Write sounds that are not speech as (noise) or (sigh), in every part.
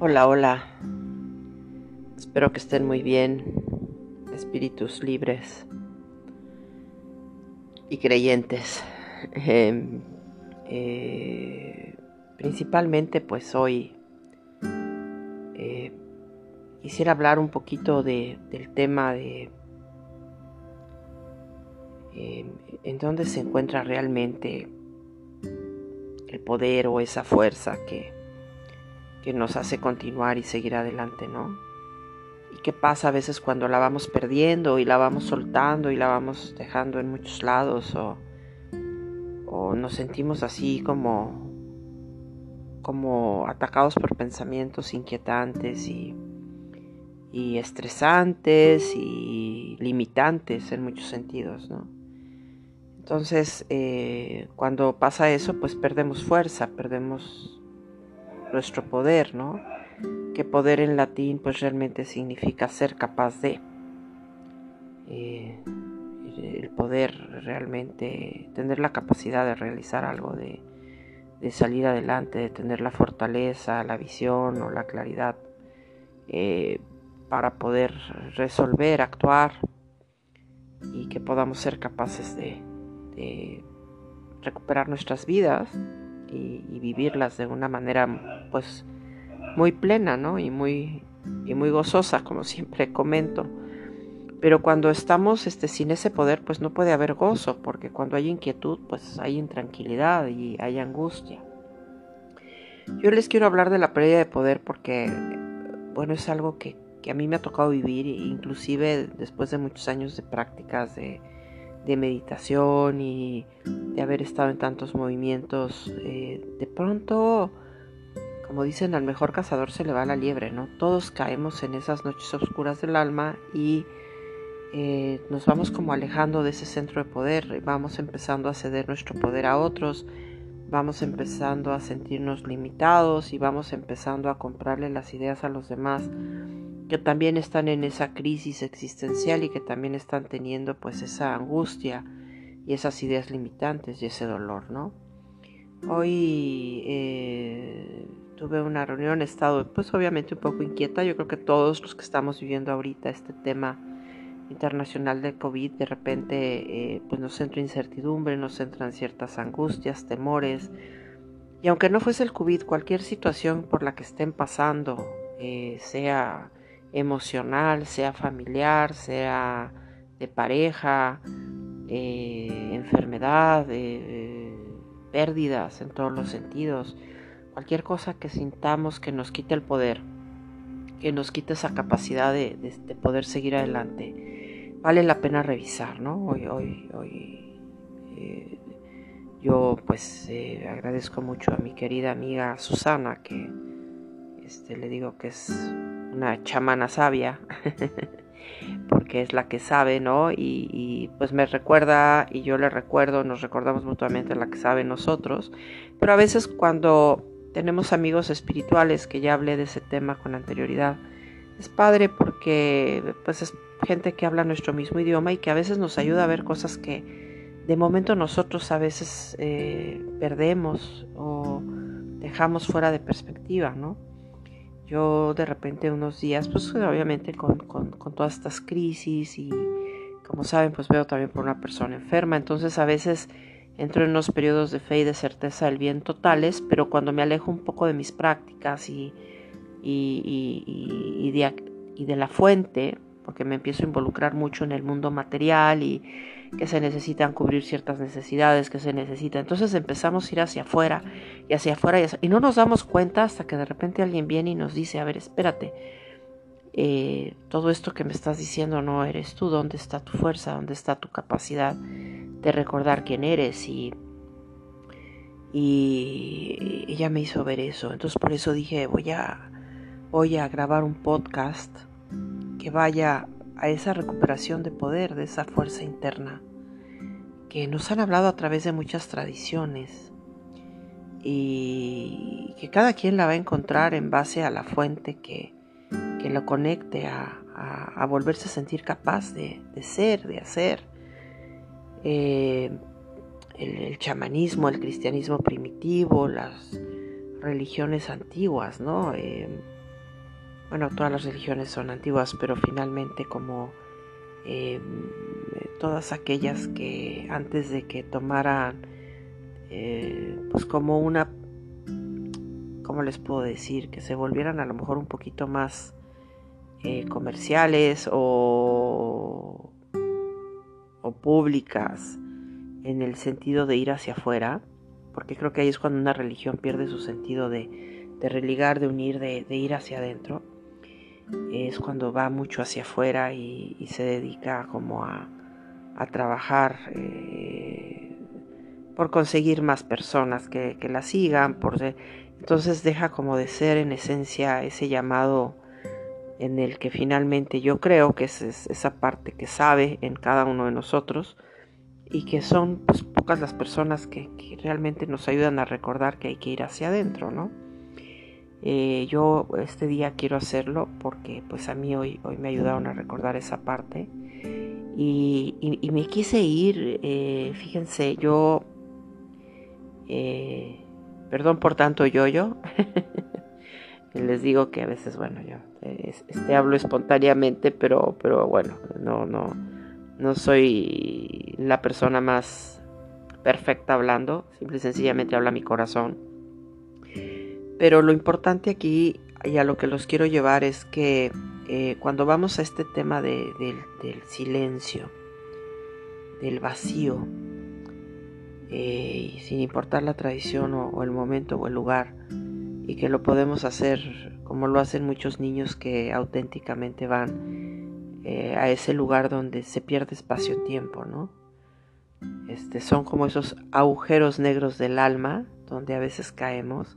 Hola, hola. Espero que estén muy bien, espíritus libres y creyentes. Em, eh, principalmente, pues hoy eh, quisiera hablar un poquito de, del tema de em, en dónde se encuentra realmente el poder o esa fuerza que que nos hace continuar y seguir adelante, ¿no? ¿Y qué pasa a veces cuando la vamos perdiendo y la vamos soltando y la vamos dejando en muchos lados o, o nos sentimos así como, como atacados por pensamientos inquietantes y, y estresantes y limitantes en muchos sentidos, ¿no? Entonces, eh, cuando pasa eso, pues perdemos fuerza, perdemos nuestro poder, ¿no? Que poder en latín pues realmente significa ser capaz de. Eh, el poder realmente, tener la capacidad de realizar algo, de, salir adelante, de tener la fortaleza, la visión o la claridad eh, para poder resolver, actuar y que podamos ser capaces de, de recuperar nuestras vidas y, vivirlas de una manera pues muy plena, ¿no? Y muy, y muy gozosa, como siempre comento. Pero cuando estamos este, sin ese poder, pues no puede haber gozo, porque cuando hay inquietud, pues hay intranquilidad y hay angustia. Yo les quiero hablar de la pérdida de poder porque, bueno, es algo que, que a mí me ha tocado vivir, inclusive después de muchos años de prácticas de, de meditación y de haber estado en tantos movimientos, eh, de pronto, como dicen, al mejor cazador se le va la liebre, ¿no? Todos caemos en esas noches oscuras del alma y eh, nos vamos como alejando de ese centro de poder, vamos empezando a ceder nuestro poder a otros, vamos empezando a sentirnos limitados y vamos empezando a comprarle las ideas a los demás que también están en esa crisis existencial y que también están teniendo pues esa angustia y esas ideas limitantes y ese dolor, ¿no? Hoy eh, tuve una reunión, he estado pues obviamente un poco inquieta, yo creo que todos los que estamos viviendo ahorita este tema internacional del COVID, de repente eh, pues nos entra incertidumbre, nos entran ciertas angustias, temores, y aunque no fuese el COVID, cualquier situación por la que estén pasando, eh, sea emocional, sea familiar, sea de pareja, eh, enfermedad, eh, pérdidas en todos los sentidos, cualquier cosa que sintamos que nos quite el poder, que nos quite esa capacidad de, poder seguir adelante, vale la pena revisar, ¿no? Hoy, hoy, hoy eh, yo pues agradezco mucho a mi querida amiga Susana que este, le digo que es una chamana sabia, (laughs) porque es la que sabe, ¿no? Y, pues me recuerda y yo le recuerdo, nos recordamos mutuamente la que sabe nosotros, pero a veces cuando tenemos amigos espirituales, que ya hablé de ese tema con anterioridad, es padre porque pues es gente que habla nuestro mismo idioma y que a veces nos ayuda a ver cosas que de momento nosotros a veces eh, perdemos o dejamos fuera de perspectiva, ¿no? Yo de repente unos días, pues obviamente con, todas estas crisis y como saben, pues veo también por una persona enferma, entonces a veces entro en unos periodos de fe y de certeza del bien totales, pero cuando me alejo un poco de mis prácticas y, y de la fuente, porque me empiezo a involucrar mucho en el mundo material y que se necesitan cubrir ciertas necesidades que se necesitan. Entonces empezamos a ir hacia afuera y hacia afuera y, no nos damos cuenta hasta que de repente alguien viene y nos dice, a ver, espérate, eh, todo esto que me estás diciendo no eres tú, ¿dónde está tu fuerza? ¿Dónde está tu capacidad de recordar quién eres? Y, y ella me hizo ver eso. Entonces por eso dije, voy a, voy a grabar un podcast que vaya a esa recuperación de poder, de esa fuerza interna, que nos han hablado a través de muchas tradiciones y que cada quien la va a encontrar en base a la fuente que, que lo conecte a, volverse a sentir capaz de, ser, de hacer. Eh, el, chamanismo, el cristianismo primitivo, las religiones antiguas, ¿no? Eh, bueno, todas las religiones son antiguas, pero finalmente como em, todas aquellas que antes de que tomaran, eh, pues como una, ¿cómo les puedo decir? Que se volvieran a lo mejor un poquito más eh, comerciales o, o públicas en el sentido de ir hacia afuera, porque creo que ahí es cuando una religión pierde su sentido de, religar, de unir, de ir hacia adentro es cuando va mucho hacia afuera y, se dedica como a, trabajar eh, por conseguir más personas que, la sigan, por entonces deja como de ser en esencia ese llamado en el que finalmente yo creo que es, esa parte que sabe en cada uno de nosotros y que son pues, pocas las personas que, que realmente nos ayudan a recordar que hay que ir hacia adentro, ¿no? Eh, yo este día quiero hacerlo porque pues a mí hoy, hoy me ayudaron a recordar esa parte. Y, me quise ir, eh, fíjense, yo, eh, perdón por tanto yo-yo, (laughs) les digo que a veces, bueno, yo este, hablo espontáneamente, pero, pero bueno, no, no, no soy la persona más perfecta hablando, simple y sencillamente habla mi corazón pero lo importante aquí y a lo que los quiero llevar es que eh, cuando vamos a este tema del silencio, del vacío, eh, sin importar la tradición o, el momento o el lugar, y que lo podemos hacer como lo hacen muchos niños que auténticamente van eh, a ese lugar donde se pierde espacio-tiempo, ¿no? Este, son como esos agujeros negros del alma donde a veces caemos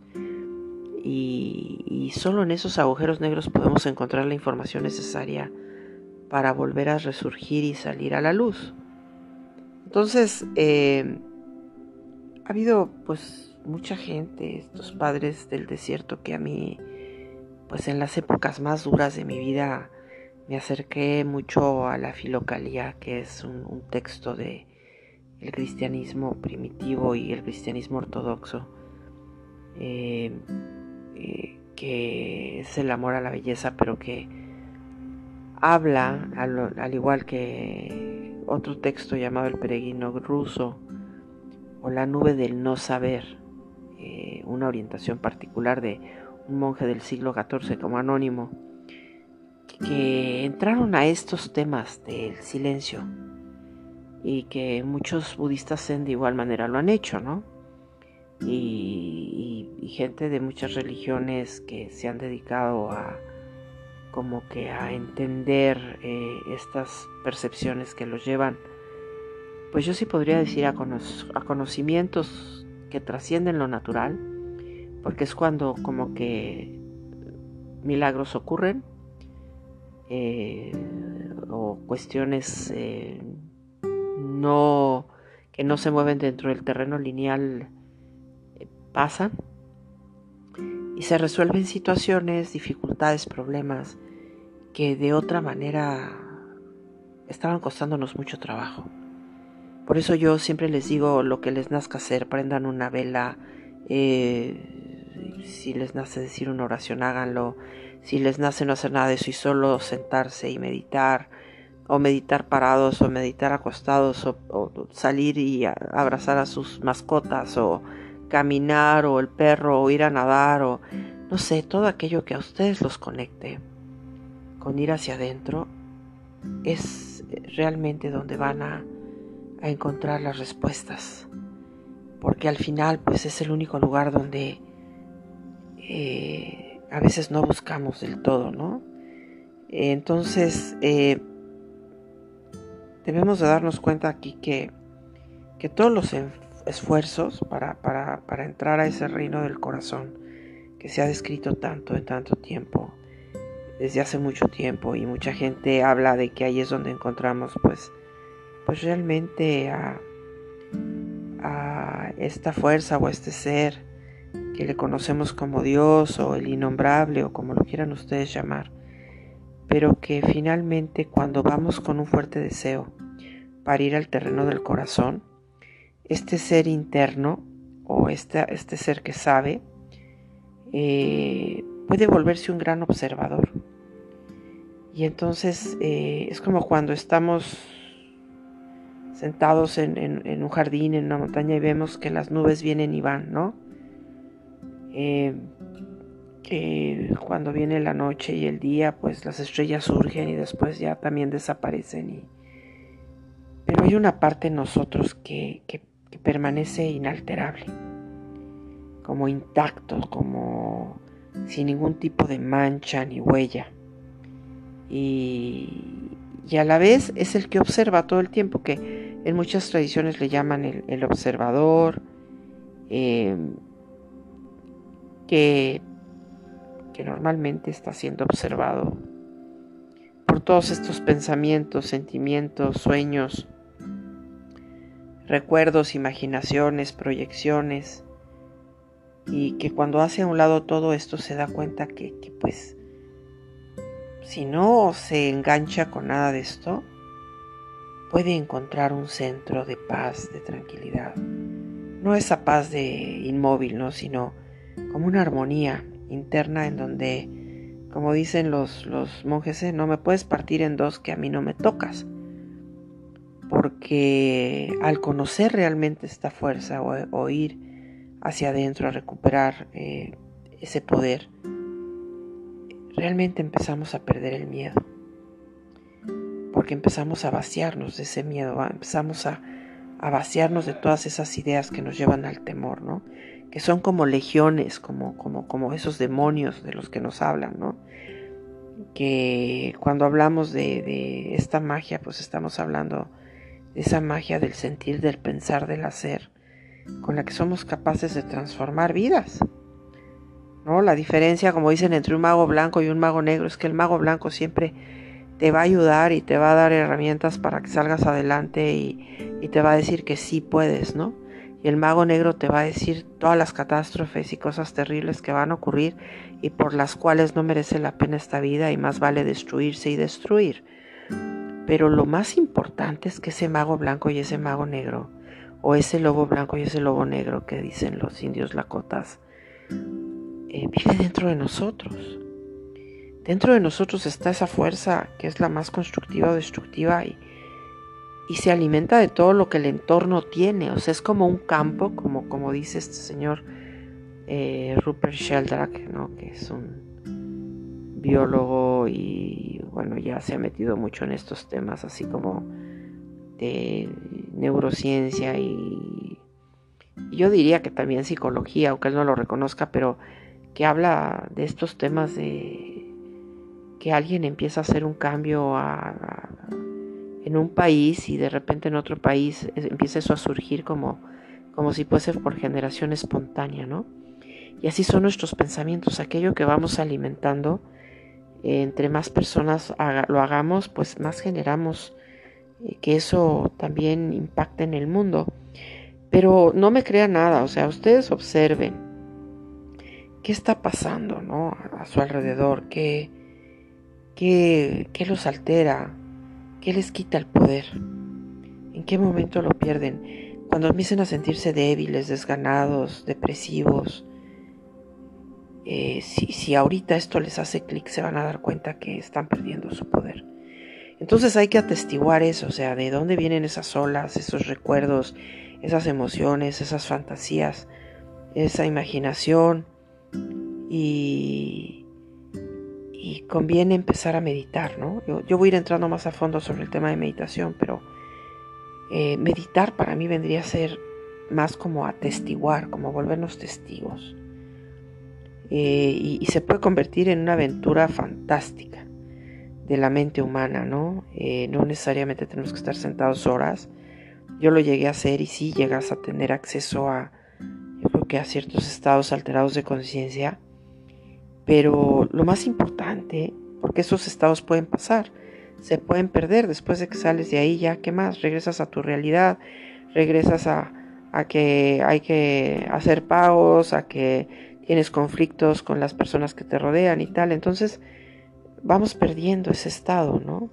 y, solo en esos agujeros negros podemos encontrar la información necesaria para volver a resurgir y salir a la luz. Entonces, eh, ha habido pues mucha gente, estos padres del desierto que a mí, pues en las épocas más duras de mi vida, me acerqué mucho a la filocalía, que es un, texto de el cristianismo primitivo y el cristianismo ortodoxo. Eh, eh, que es el amor a la belleza, pero que habla, al, igual que otro texto llamado El peregrino ruso o La nube del no saber, eh, una orientación particular de un monje del siglo XIV como anónimo, que entraron a estos temas del silencio y que muchos budistas zen de igual manera lo han hecho, ¿no? Y, gente de muchas religiones que se han dedicado a como que a entender eh, estas percepciones que los llevan, pues yo sí podría decir a, conocimientos que trascienden lo natural, porque es cuando como que milagros ocurren eh, o cuestiones eh, no que no se mueven dentro del terreno lineal pasan y se resuelven situaciones, dificultades, problemas que de otra manera estaban costándonos mucho trabajo. Por eso yo siempre les digo lo que les nazca hacer, prendan una vela, eh, si les nace decir una oración, háganlo, si les nace no hacer nada de eso y solo sentarse y meditar, o meditar parados, o meditar acostados, o, o salir y abrazar a sus mascotas, o caminar o el perro o ir a nadar o no sé, todo aquello que a ustedes los conecte con ir hacia adentro es realmente donde van a, encontrar las respuestas. Porque al final pues es el único lugar donde eh, a veces no buscamos del todo, ¿no? Entonces eh, debemos de darnos cuenta aquí que, que todos los esfuerzos para, para, entrar a ese reino del corazón que se ha descrito tanto en tanto tiempo, desde hace mucho tiempo y mucha gente habla de que ahí es donde encontramos pues, pues realmente a esta fuerza o este ser que le conocemos como Dios o el innombrable o como lo quieran ustedes llamar, pero que finalmente cuando vamos con un fuerte deseo para ir al terreno del corazón, este ser interno o este, ser que sabe eh, puede volverse un gran observador. Y entonces eh, es como cuando estamos sentados en, un jardín, en una montaña y vemos que las nubes vienen y van, ¿no? Eh, que cuando viene la noche y el día, pues las estrellas surgen y después ya también desaparecen. Y... Pero hay una parte en nosotros que, que permanece inalterable, como intacto, como sin ningún tipo de mancha ni huella. Y, y a la vez es el que observa todo el tiempo, que en muchas tradiciones le llaman el, observador, eh, que, que normalmente está siendo observado por todos estos pensamientos, sentimientos, sueños, recuerdos, imaginaciones, proyecciones, y que cuando hace a un lado todo esto se da cuenta que, pues si no se engancha con nada de esto, puede encontrar un centro de paz, de tranquilidad. No esa paz de inmóvil, ¿no? sino como una armonía interna en donde, como dicen los, los monjes, ¿eh? no me puedes partir en dos que a mí no me tocas. Porque al conocer realmente esta fuerza o, ir hacia adentro a recuperar eh, ese poder, realmente empezamos a perder el miedo. Porque empezamos a vaciarnos de ese miedo, empezamos a, vaciarnos de todas esas ideas que nos llevan al temor, ¿no? Que son como legiones, como, como, como esos demonios de los que nos hablan, ¿no? Que cuando hablamos de, esta magia, pues estamos hablando esa magia del sentir, del pensar, del hacer, con la que somos capaces de transformar vidas. ¿no? La diferencia, como dicen, entre un mago blanco y un mago negro es que el mago blanco siempre te va a ayudar y te va a dar herramientas para que salgas adelante y, y, te va a decir que sí puedes, ¿no? Y el mago negro te va a decir todas las catástrofes y cosas terribles que van a ocurrir y por las cuales no merece la pena esta vida y más vale destruirse y destruir. Pero lo más importante es que ese mago blanco y ese mago negro, o ese lobo blanco y ese lobo negro que dicen los indios lakotas, eh, vive dentro de nosotros. Dentro de nosotros está esa fuerza que es la más constructiva o destructiva y, y se alimenta de todo lo que el entorno tiene. O sea, es como un campo, como, como dice este señor eh, Rupert Sheldrake, ¿no? que es un biólogo y bueno, ya se ha metido mucho en estos temas así como de neurociencia y yo diría que también psicología, aunque él no lo reconozca, pero que habla de estos temas de que alguien empieza a hacer un cambio en un país y de repente en otro país empieza eso a surgir como, como si fuese por generación espontánea, ¿no? Y así son nuestros pensamientos, aquello que vamos alimentando, entre más personas lo hagamos, pues más generamos eh, que eso también impacte en el mundo. Pero no me crea nada, o sea, ustedes observen qué está pasando ¿no? a su alrededor, ¿Qué, qué, qué los altera, qué les quita el poder, en qué momento lo pierden, cuando empiecen a sentirse débiles, desganados, depresivos. Eh, si, ahorita esto les hace clic, se van a dar cuenta que están perdiendo su poder. Entonces hay que atestiguar eso, o sea, de dónde vienen esas olas, esos recuerdos, esas emociones, esas fantasías, esa imaginación, y, conviene empezar a meditar, ¿no? Yo, voy a ir entrando más a fondo sobre el tema de meditación, pero eh, meditar para mí vendría a ser más como atestiguar, como volvernos testigos. Eh, y, se puede convertir en una aventura fantástica de la mente humana, ¿no? Eh, no necesariamente tenemos que estar sentados horas. Yo lo llegué a hacer y sí llegas a tener acceso a, yo creo que a ciertos estados alterados de conciencia pero lo más importante, porque esos estados pueden pasar, se pueden perder después de que sales de ahí, ya, ¿qué más? Regresas a tu realidad, regresas a, que hay que hacer pagos, a que tienes conflictos con las personas que te rodean y tal. Entonces vamos perdiendo ese estado, ¿no?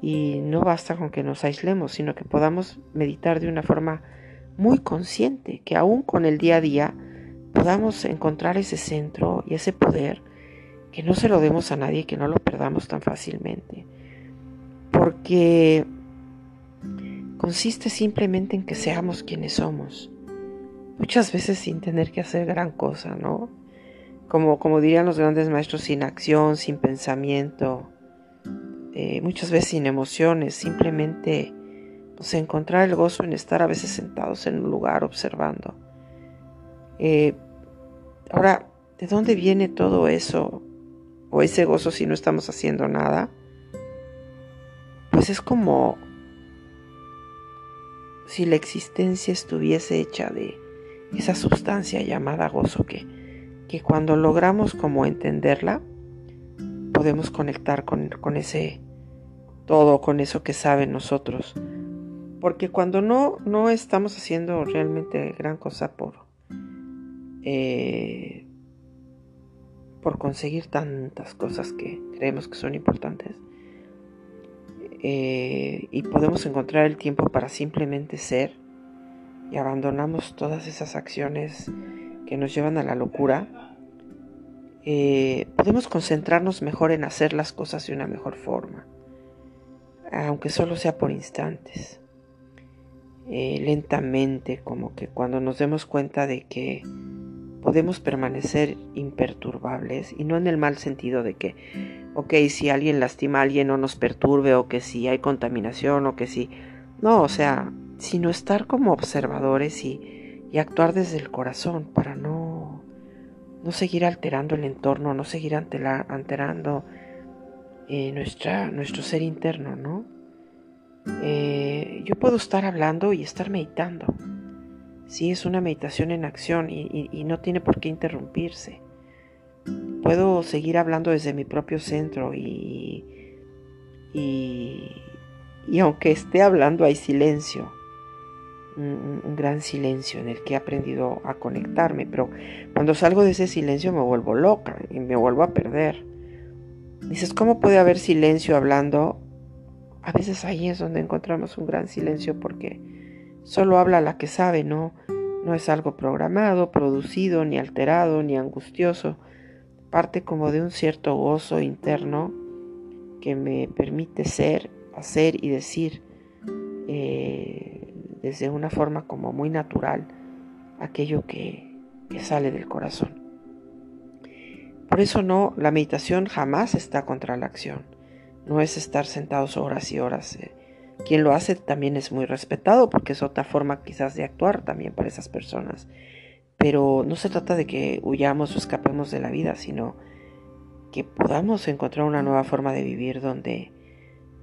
Y no basta con que nos aislemos, sino que podamos meditar de una forma muy consciente, que aún con el día a día, podamos encontrar ese centro y ese poder que no se lo demos a nadie, que no lo perdamos tan fácilmente. Porque consiste simplemente en que seamos quienes somos. Muchas veces sin tener que hacer gran cosa, ¿no? Como, como dirían los grandes maestros, sin acción, sin pensamiento, eh, muchas veces sin emociones, simplemente pues, encontrar el gozo en estar a veces sentados en un lugar observando. Eh, ahora, ¿de dónde viene todo eso? O ese gozo si no estamos haciendo nada. Pues es como si la existencia estuviese hecha de esa sustancia llamada gozo que, que cuando logramos como entenderla, podemos conectar con, con ese todo, con eso que saben nosotros. Porque cuando no, no estamos haciendo realmente gran cosa por, eh, por conseguir tantas cosas que creemos que son importantes, eh, y podemos encontrar el tiempo para simplemente ser y abandonamos todas esas acciones que nos llevan a la locura, eh, podemos concentrarnos mejor en hacer las cosas de una mejor forma, aunque solo sea por instantes, eh, lentamente, como que cuando nos demos cuenta de que podemos permanecer imperturbables y no en el mal sentido de que, ok, si alguien lastima a alguien no nos perturbe o que si hay contaminación o que si... No, o sea, sino estar como observadores y, actuar desde el corazón para no, no seguir alterando el entorno, no seguir alterando eh, nuestro ser interno, ¿no? Eh, yo puedo estar hablando y estar meditando Sí, es una meditación en acción y, no tiene por qué interrumpirse. Puedo seguir hablando desde mi propio centro y, y, aunque esté hablando hay silencio, un, gran silencio en el que he aprendido a conectarme, pero cuando salgo de ese silencio me vuelvo loca y me vuelvo a perder. Dices, ¿cómo puede haber silencio hablando? A veces ahí es donde encontramos un gran silencio porque Solo habla la que sabe, no, no es algo programado, producido, ni alterado, ni angustioso. Parte como de un cierto gozo interno que me permite ser, hacer y decir eh, desde una forma como muy natural aquello que, sale del corazón. Por eso no, la meditación jamás está contra la acción. No es estar sentados horas y horas. Eh, quien lo hace también es muy respetado porque es otra forma quizás de actuar también para esas personas. Pero no se trata de que huyamos o escapemos de la vida, sino que podamos encontrar una nueva forma de vivir donde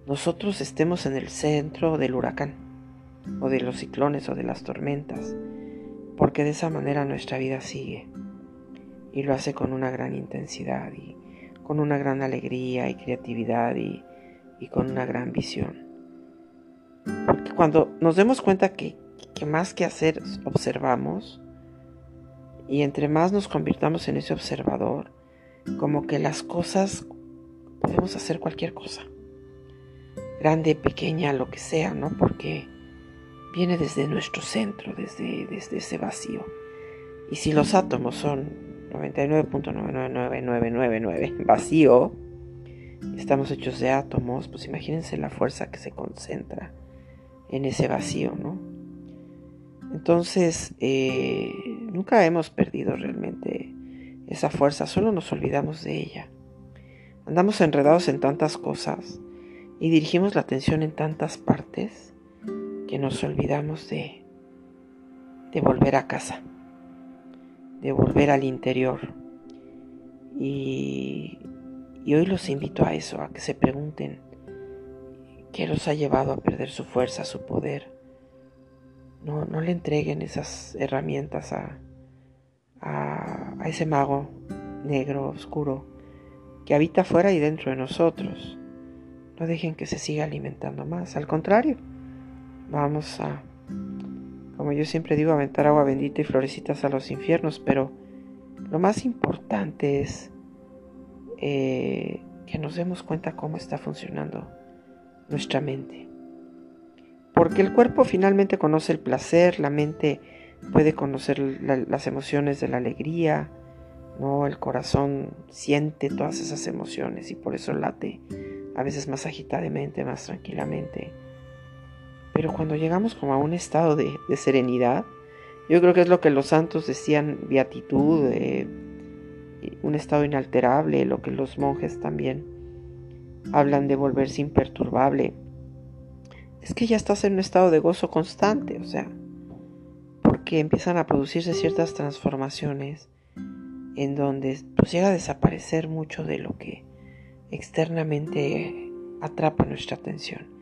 nosotros estemos en el centro del huracán o de los ciclones o de las tormentas, porque de esa manera nuestra vida sigue y lo hace con una gran intensidad y con una gran alegría y creatividad y, con una gran visión. Porque cuando nos demos cuenta que, más que hacer observamos, y entre más nos convirtamos en ese observador, como que las cosas podemos hacer cualquier cosa, grande, pequeña, lo que sea, ¿no? Porque viene desde nuestro centro, desde, desde ese vacío. Y si los átomos son 99.999999 vacío, estamos hechos de átomos, pues imagínense la fuerza que se concentra en ese vacío, ¿no? Entonces, eh, nunca hemos perdido realmente esa fuerza, solo nos olvidamos de ella. Andamos enredados en tantas cosas y dirigimos la atención en tantas partes que nos olvidamos de, de volver a casa, de volver al interior. Y, y hoy los invito a eso, a que se pregunten, ¿Qué los ha llevado a perder su fuerza, su poder? No, no le entreguen esas herramientas a, a, ese mago negro, oscuro, que habita fuera y dentro de nosotros. No dejen que se siga alimentando más. Al contrario, vamos a, como yo siempre digo, aventar agua bendita y florecitas a los infiernos, pero lo más importante es eh, que nos demos cuenta cómo está funcionando nuestra mente. Porque el cuerpo finalmente conoce el placer, la mente puede conocer las emociones de la alegría, No, el corazón siente todas esas emociones y por eso late a veces más agitadamente, más tranquilamente. Pero cuando llegamos como a un estado de, serenidad, yo creo que es lo que los santos decían, beatitud, un estado inalterable, lo que los monjes también hablan de volverse imperturbable. Es que ya estás en un estado de gozo constante, o sea, porque empiezan a producirse ciertas transformaciones en donde pues llega a desaparecer mucho de lo que externamente atrapa nuestra atención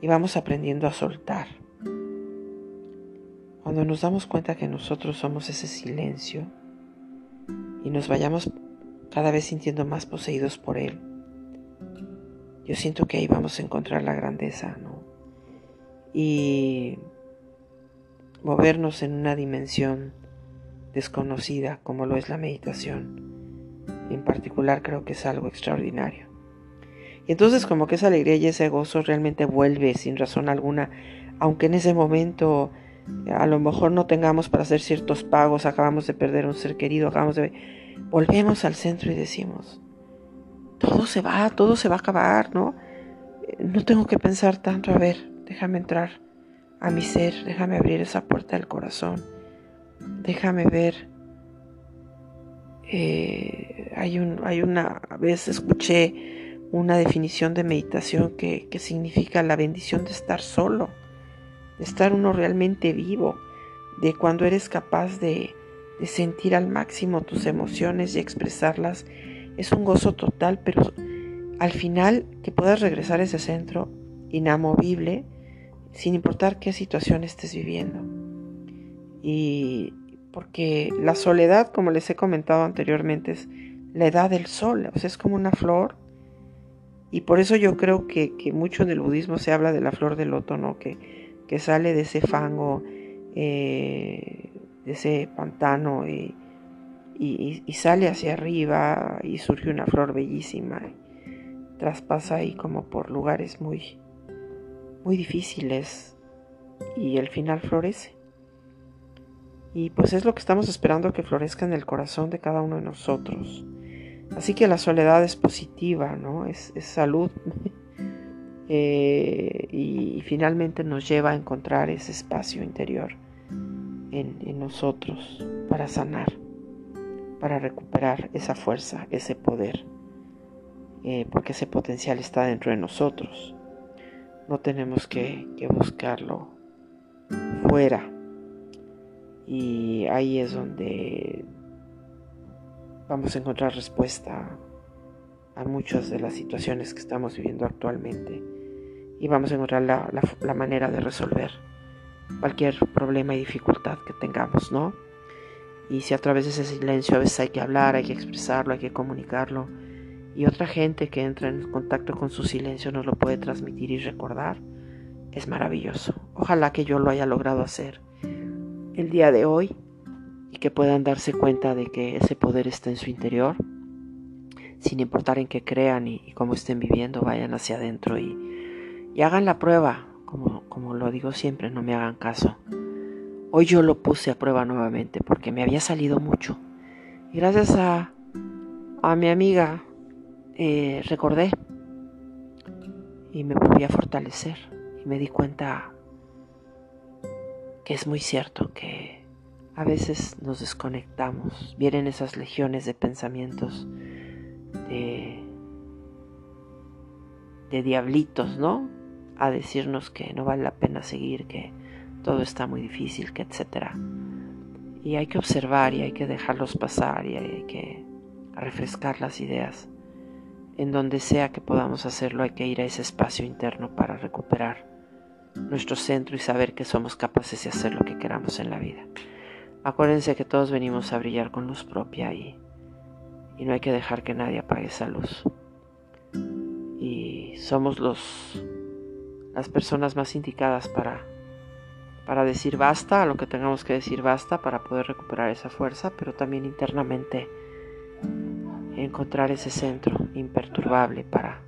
y vamos aprendiendo a soltar. Cuando nos damos cuenta que nosotros somos ese silencio y nos vayamos cada vez sintiendo más poseídos por él, yo siento que ahí vamos a encontrar la grandeza, ¿no? Y movernos en una dimensión desconocida como lo es la meditación. En particular creo que es algo extraordinario. Entonces como que esa alegría y ese gozo realmente vuelve sin razón alguna, aunque en ese momento a lo mejor no tengamos para hacer ciertos pagos, acabamos de perder un ser querido, acabamos de... Volvemos al centro y decimos, todo se va, todo se va a acabar, ¿no? No tengo que pensar tanto, a ver, déjame entrar a mi ser, déjame abrir esa puerta del corazón déjame ver. Eh, hay, un, hay una vez escuché una definición de meditación que, significa la bendición de estar solo, de estar uno realmente vivo, de cuando eres capaz de, de sentir al máximo tus emociones y expresarlas. Es un gozo total, pero al final que puedas regresar a ese centro inamovible, sin importar qué situación estés viviendo. Y porque la soledad, como les he comentado anteriormente, es la edad del sol, es como una flor. Y por eso yo creo que, mucho en el budismo se habla de la flor del loto, ¿no? Que, que sale de ese fango, eh, de ese pantano y, y, sale hacia arriba y surge una flor bellísima. traspasa ahí como por lugares muy, muy difíciles y al final florece. Y pues es lo que estamos esperando que florezca en el corazón de cada uno de nosotros. Así que la soledad es positiva, ¿no? Es, salud. (laughs) Eh, y, finalmente nos lleva a encontrar ese espacio interior en, nosotros para sanar, para recuperar esa fuerza, ese poder. Eh, porque ese potencial está dentro de nosotros. No tenemos que buscarlo fuera y ahí es donde vamos a encontrar respuesta a muchas de las situaciones que estamos viviendo actualmente y vamos a encontrar la, manera de resolver cualquier problema y dificultad que tengamos, ¿no? Y si a través de ese silencio a veces hay que hablar, hay que expresarlo, hay que comunicarlo, y otra gente que entra en contacto con su silencio nos lo puede transmitir y recordar, es maravilloso. Ojalá que yo lo haya logrado hacer el día de hoy que puedan darse cuenta de que ese poder está en su interior, sin importar en qué crean y, cómo estén viviendo, vayan hacia adentro y, hagan la prueba, como, como lo digo siempre, no me hagan caso. Hoy yo lo puse a prueba nuevamente porque me había salido mucho. Y gracias a, a mi amiga eh, recordé y me volví a fortalecer y me di cuenta es muy cierto que a veces nos desconectamos, vienen esas legiones de pensamientos de, diablitos, ¿no? A decirnos que no vale la pena seguir, que todo está muy difícil, que etcétera. Y hay que observar y hay que dejarlos pasar y hay que refrescar las ideas. En donde sea que podamos hacerlo hay que ir a ese espacio interno para recuperar nuestro centro y saber que somos capaces de hacer lo que queramos en la vida. Acuérdense que todos venimos a brillar con luz propia y, y no hay que dejar que nadie apague esa luz. Y somos los, las personas más indicadas para, para decir basta a lo que tengamos que decir basta para poder recuperar esa fuerza, pero también internamente encontrar ese centro imperturbable para,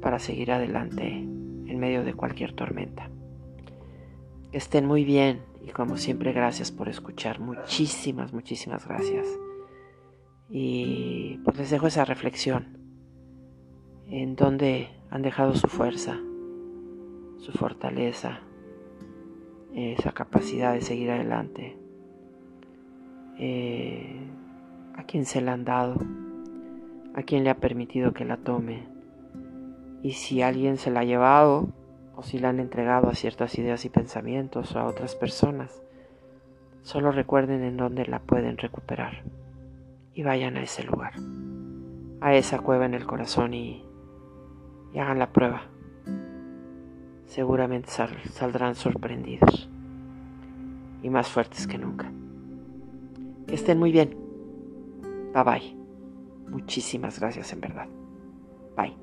para seguir adelante en medio de cualquier tormenta. Que estén muy bien y como siempre gracias por escuchar. Muchísimas, muchísimas gracias. Y pues les dejo esa reflexión. En dónde han dejado su fuerza, su fortaleza, esa capacidad de seguir adelante. Eh, a quién se la han dado, a quién le ha permitido que la tome. Y si alguien se la ha llevado o si la han entregado a ciertas ideas y pensamientos o a otras personas, solo recuerden en dónde la pueden recuperar y vayan a ese lugar, a esa cueva en el corazón y, hagan la prueba. Seguramente saldrán sorprendidos y más fuertes que nunca. Que estén muy bien. Bye bye. Muchísimas gracias en verdad. Bye.